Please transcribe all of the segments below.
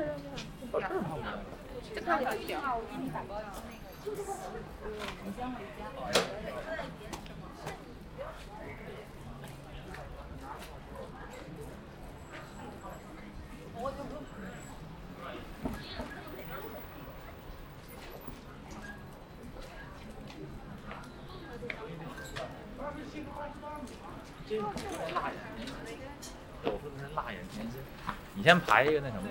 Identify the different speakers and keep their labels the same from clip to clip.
Speaker 1: 这里很屌。
Speaker 2: 这是辣眼睛，我说的是辣眼睛。你先排一个那什么。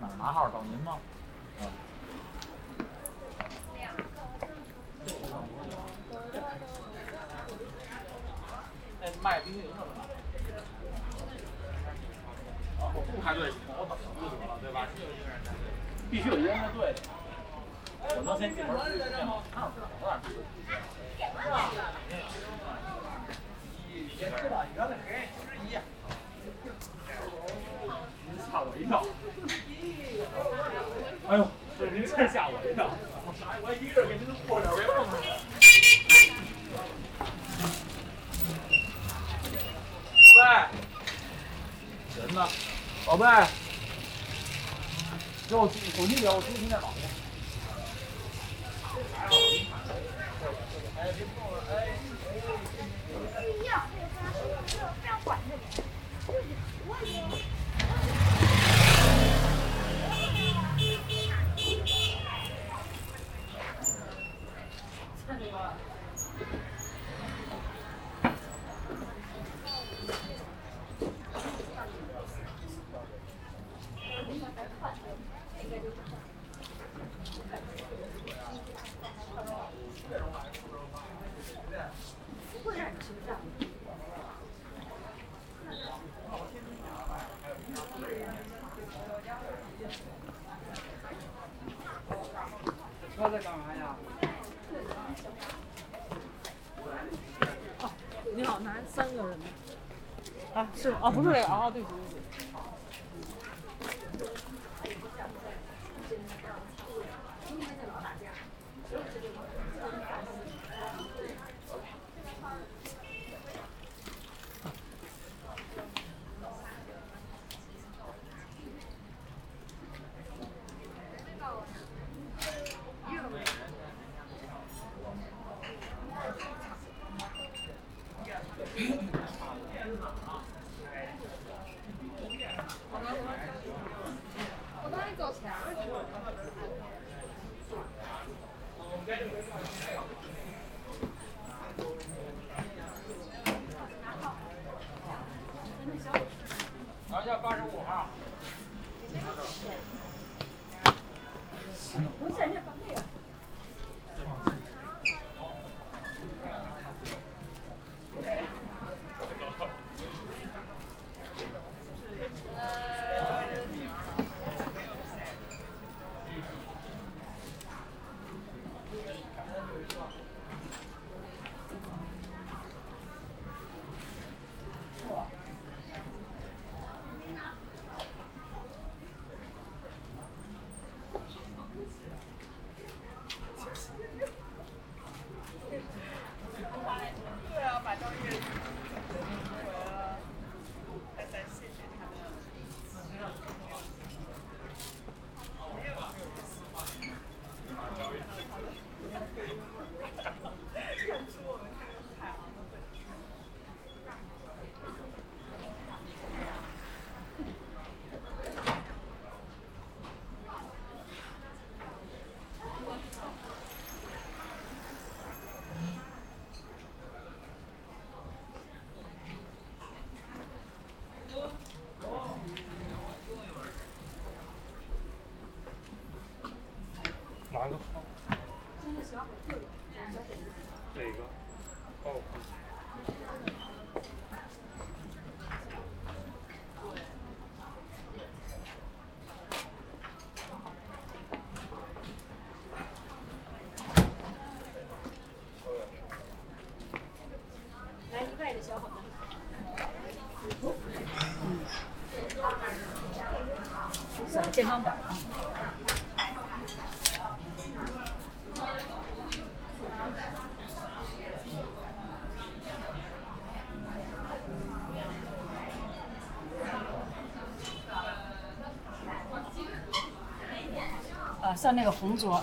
Speaker 2: 哪儿拿号找您吗？啊。那卖冰淇淋的吧？啊，我不排队，我等就得了，对吧？必须有一个人在队里。我能先进门。吓我一跳！哎呦，这您真吓我一跳！我一个人给您过点，别碰着。宝贝，人呢？宝贝，给我手机给我听听电脑去。哎，别碰了，哎。
Speaker 3: 不要，不要管着你。我也。
Speaker 4: 他在干嘛呀？
Speaker 1: 你好，拿三个人吗？是啊，不是这个啊，对，
Speaker 2: 八十五号。
Speaker 3: 不是，
Speaker 4: 哪个？哪个？
Speaker 1: 啊，
Speaker 4: 上那个红桌啊。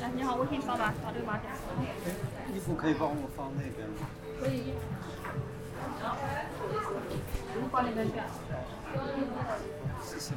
Speaker 5: 来，
Speaker 6: 你好，微信扫码，扫这个码点。
Speaker 7: 衣服可以帮我放那边吗？
Speaker 4: 可以。放那边去。
Speaker 7: 谢谢。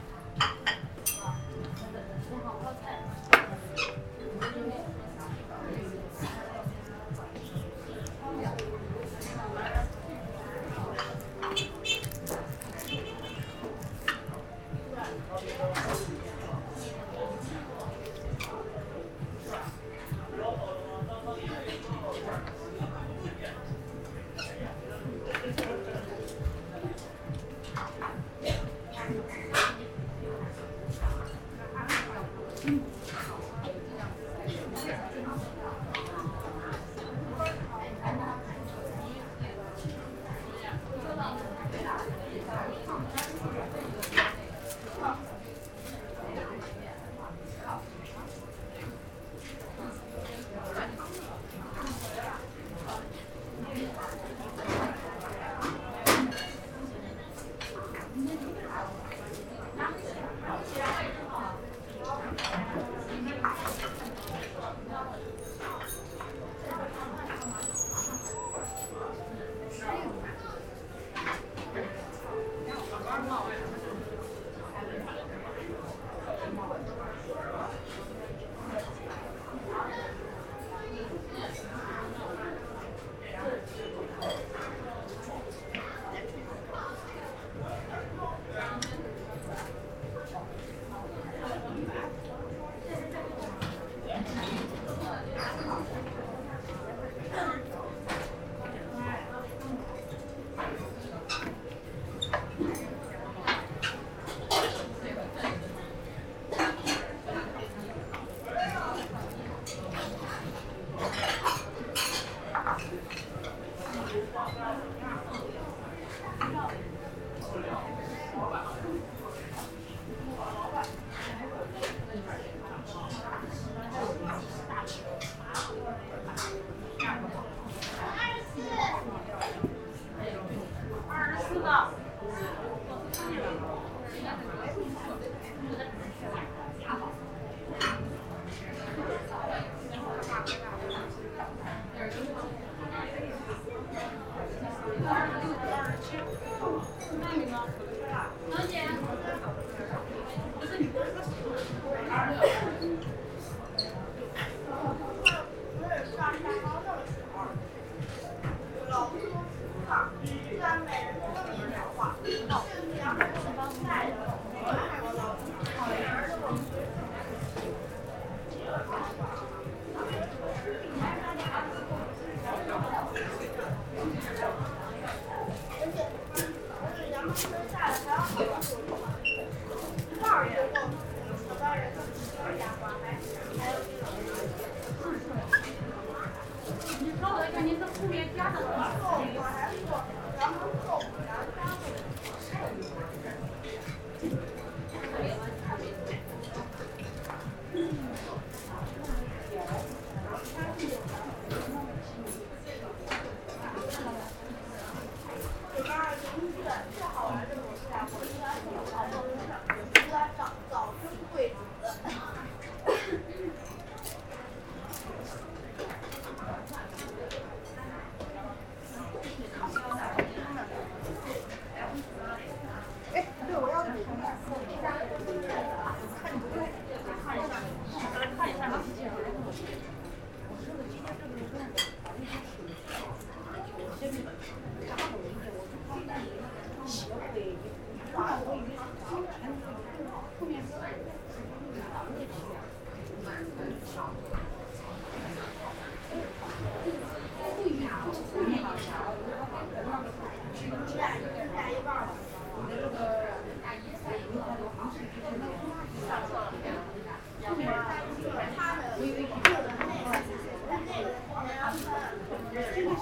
Speaker 4: 我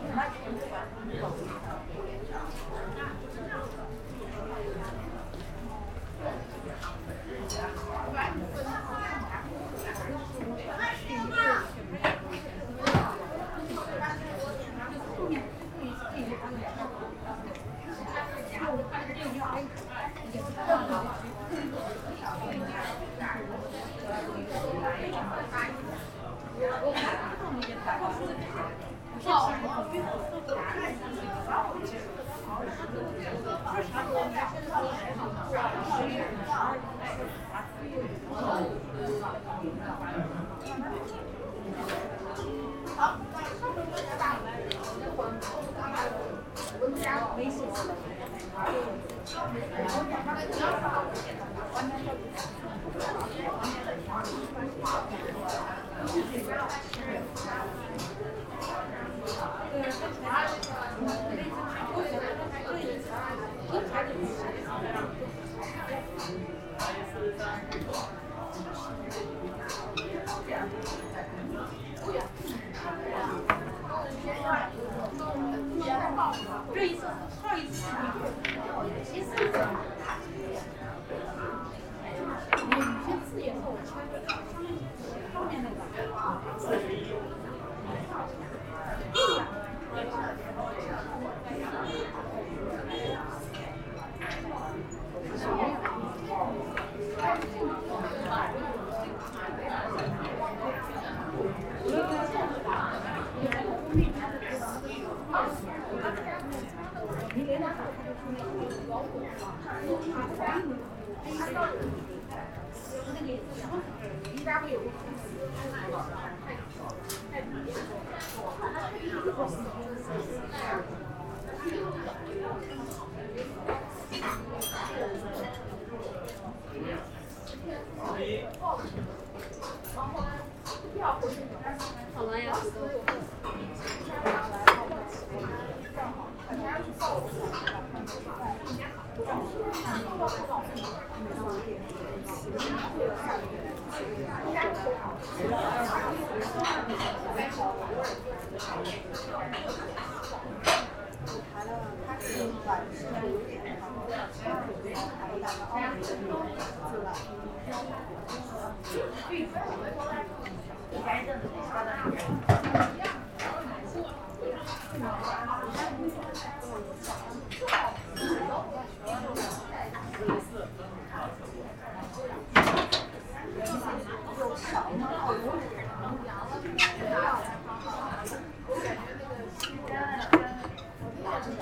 Speaker 6: Thank you.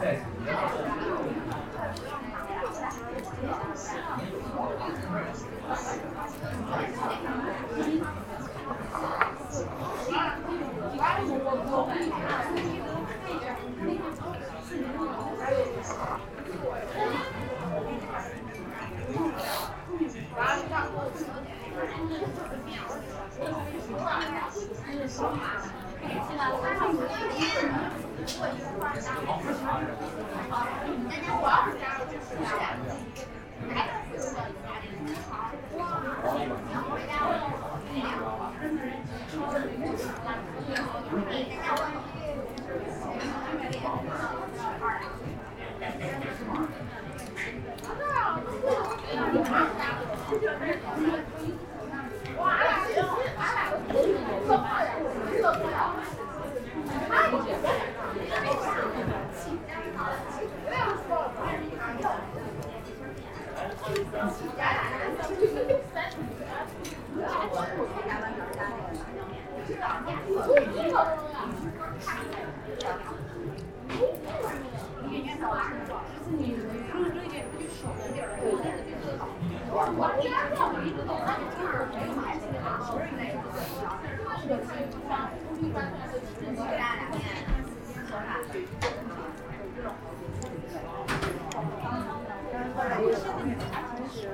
Speaker 6: Thank.
Speaker 2: 给我一个画家好不你家我要是加入这个世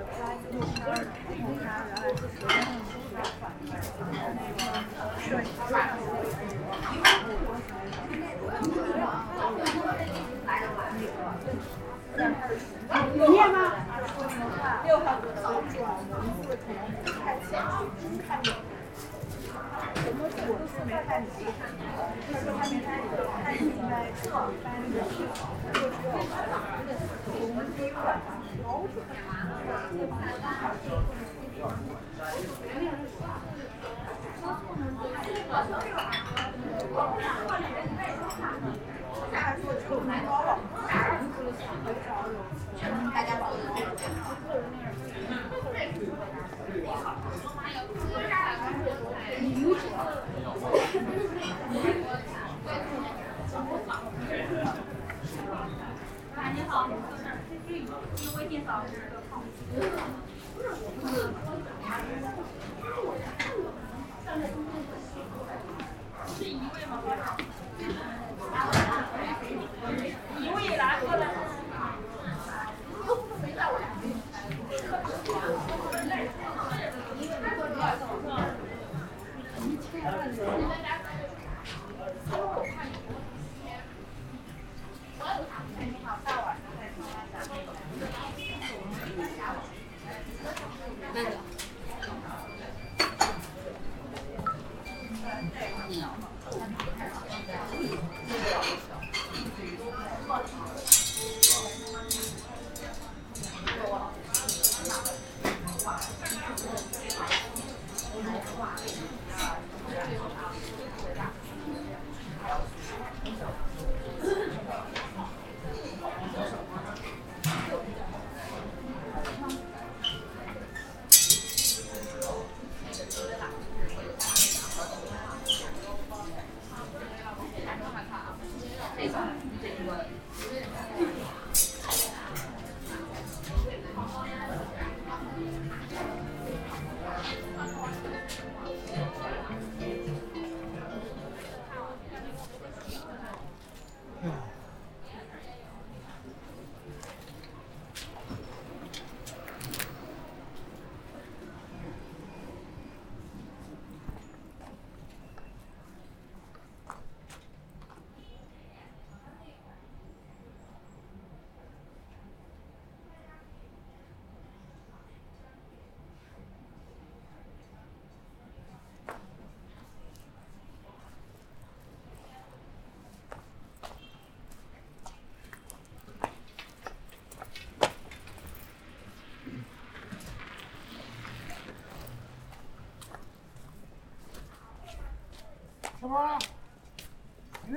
Speaker 2: 嗯好的
Speaker 6: 嗯好的嗯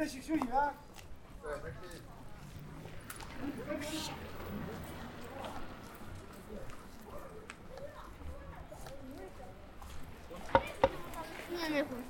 Speaker 6: 休休息呗。
Speaker 2: 那那会儿。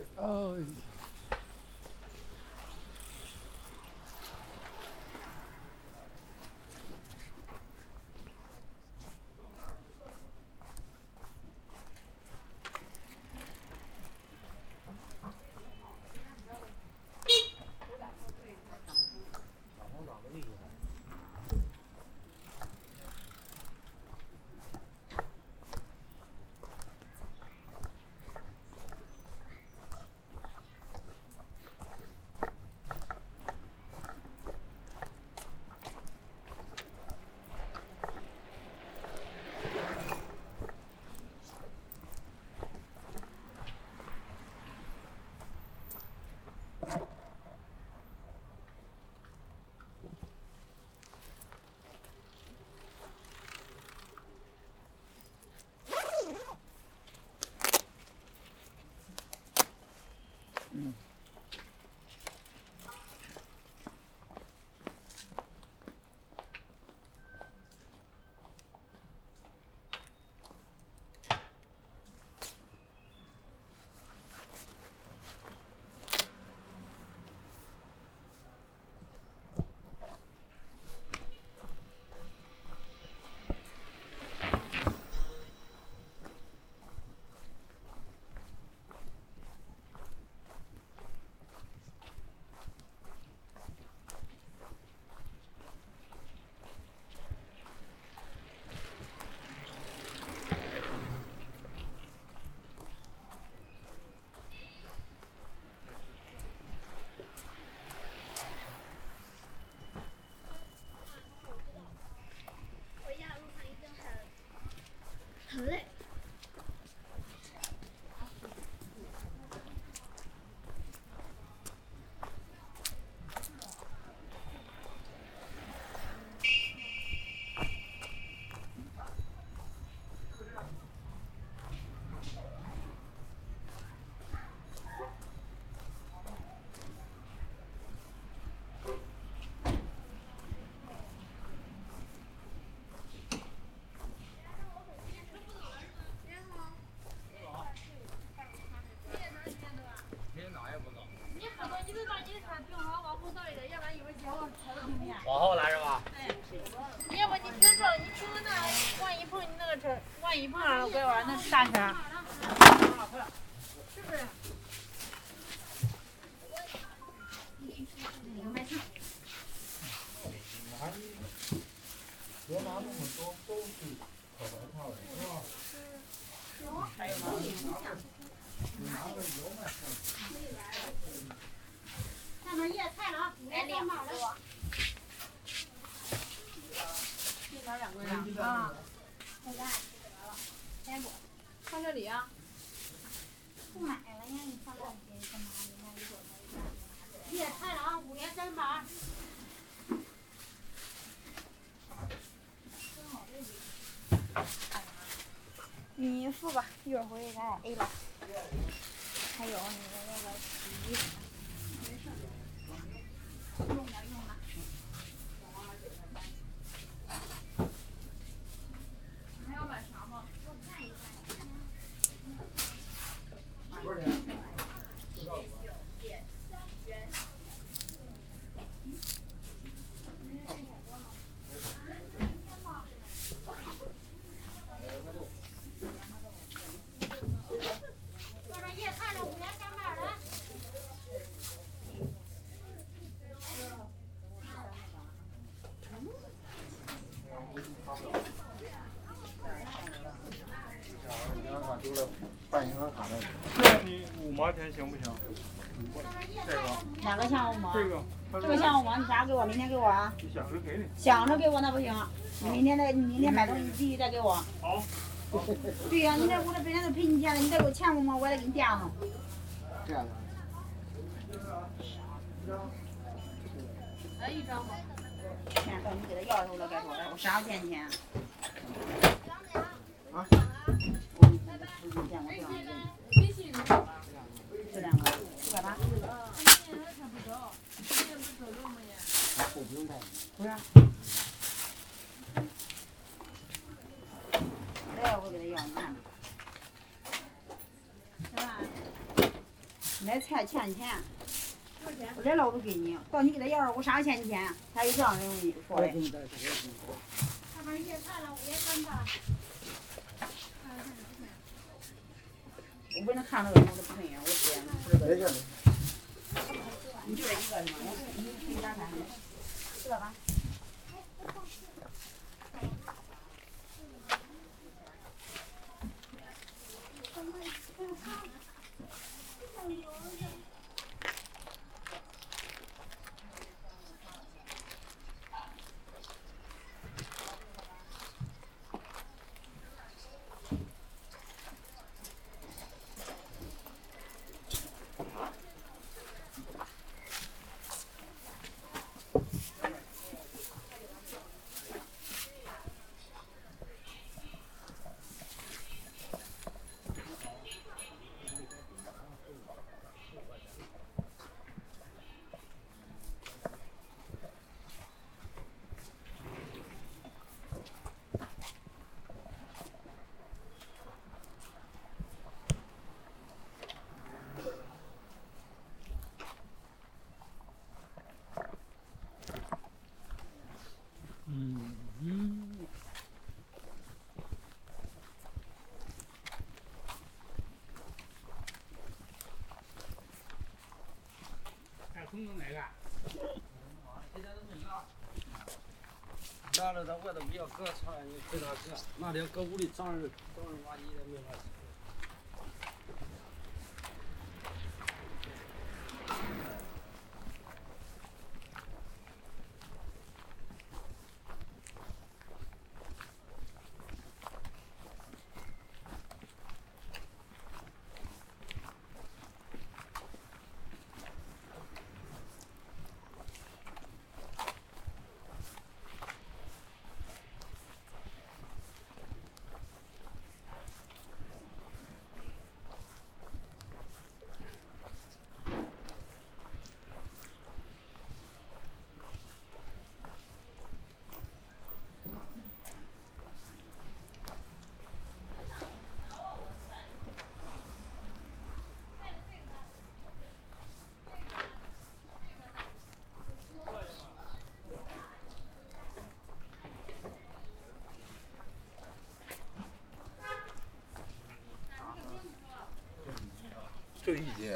Speaker 1: like, oh, 吧，
Speaker 6: 一
Speaker 4: 会儿回去咱俩 A 吧。还有你的那个洗衣，没事，用点用吧。
Speaker 6: 还要买啥吗？
Speaker 4: 我看一看。这边叶菜了，五连三把了。
Speaker 8: 办银行卡的。
Speaker 9: 这你行不行？
Speaker 4: 哪个项目啊？
Speaker 9: 这个，
Speaker 4: 这个项目吗？你啥给我？明天给我啊？
Speaker 9: 想着给你。
Speaker 4: 想着给我那不行，你明天再，你明天买东西必须再给我。
Speaker 9: 好。
Speaker 4: 对呀、你这我这本来都赔你钱了，你再给我钱不嘛，我还得给你垫上。
Speaker 8: 这样的。
Speaker 6: 来一张吧。
Speaker 4: 钱到你给他要的时候了，该说的，我啥欠钱？
Speaker 8: 啊？
Speaker 4: 我给你钱，我这样给你。
Speaker 6: 微信有吧？
Speaker 4: 这两个四百八。
Speaker 6: 今年还看不着，今年不是走路吗也？
Speaker 8: 我不用带。
Speaker 4: 不是。来，我给他要，你看。是吧？钱。我来了我都给你，到你给他要着，我啥钱你钱？他有这样人说的。
Speaker 8: 我给你带，我给你带。
Speaker 4: 上面叶菜了，五连三把。我不能看那个，我都不认呀，我天，不是
Speaker 8: 没事没事。
Speaker 4: 你就这一个是吗？你你你咋看？四百八。
Speaker 1: 看空中哪个？
Speaker 8: 要搁床上，你回到这，那天搁屋里脏人脏人吧唧的，
Speaker 4: 就一斤。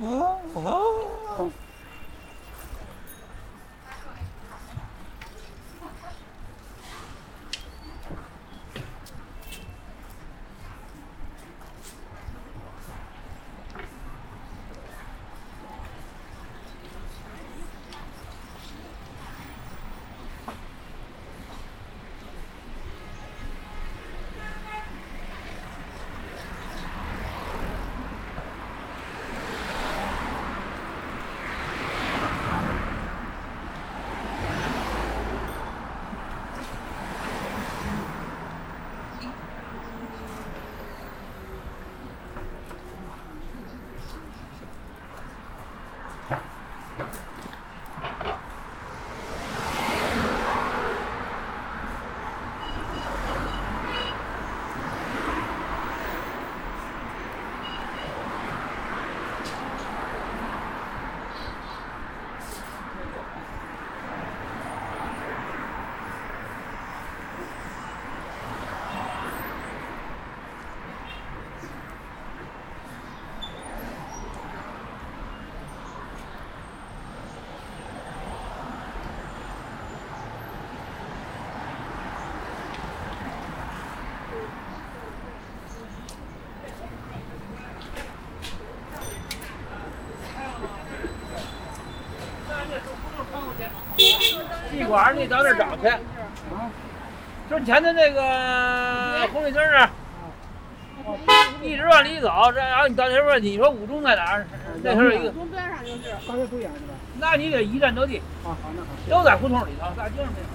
Speaker 10: 老人
Speaker 1: 馆你到那儿找去。之前头那个红绿灯啊，一直往里走，这然后你到那边，你说五中在哪儿？那头有一个，
Speaker 11: 从边上就是。
Speaker 12: 刚才不远是吧？
Speaker 1: 那你得一站到地，
Speaker 12: 啊，好，那好。
Speaker 1: 都在胡同里头，大街上没有。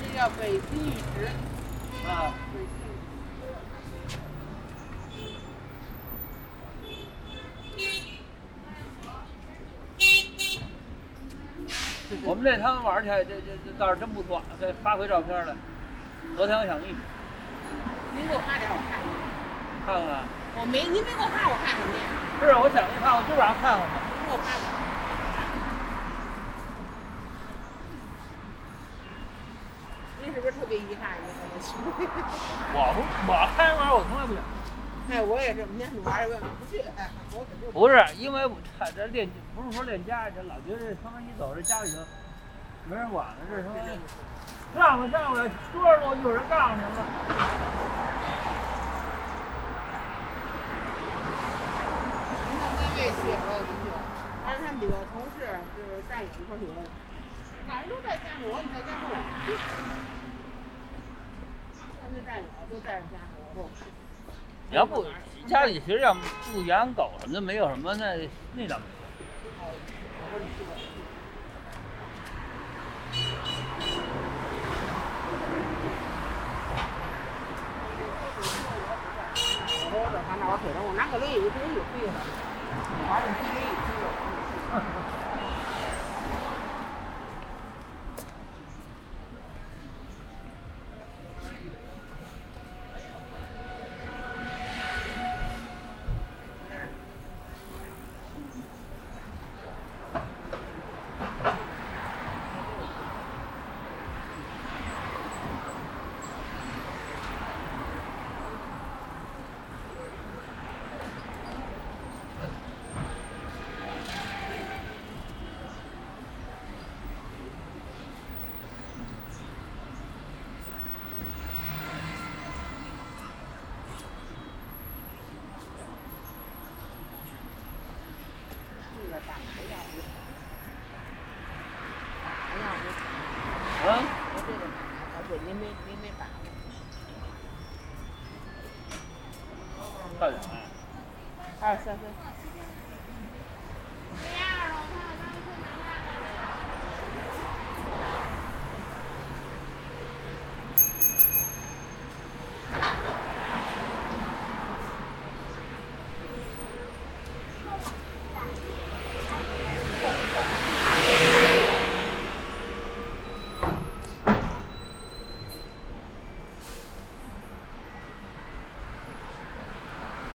Speaker 11: 这叫北京玉石。
Speaker 1: 啊。我们这趟玩儿去，这这这倒是真不错，这发回照片来，和田小蜜，
Speaker 11: 您给我发点，我看看。
Speaker 1: 看看。
Speaker 11: 我没，您没给我发，我看看去。
Speaker 1: 是，我想一看，我今晚上看看吧。
Speaker 11: 您给我发点。您是不是特别遗憾？你跟 我去。
Speaker 1: 我不，我开玩我从来不想。
Speaker 11: 哎，我也是，明天玩儿我也不去。哎，我肯定
Speaker 1: 不是，因为我他这练，不是说练家，这老觉得他妈一走这家里头没人管了，这他妈 上来上来说着我有人杠上了。
Speaker 11: 您到单位去，我也不去。但是他们几个同事就是带你一块儿去，反正都在家里，我你在家不来。他们带我都带着家里，我说我去。
Speaker 1: 你要不家里其实要不养狗什么的，没有什么那那倒没有。
Speaker 11: 我说我在他那儿推着，我拿个轮椅，我直接就推上。反正提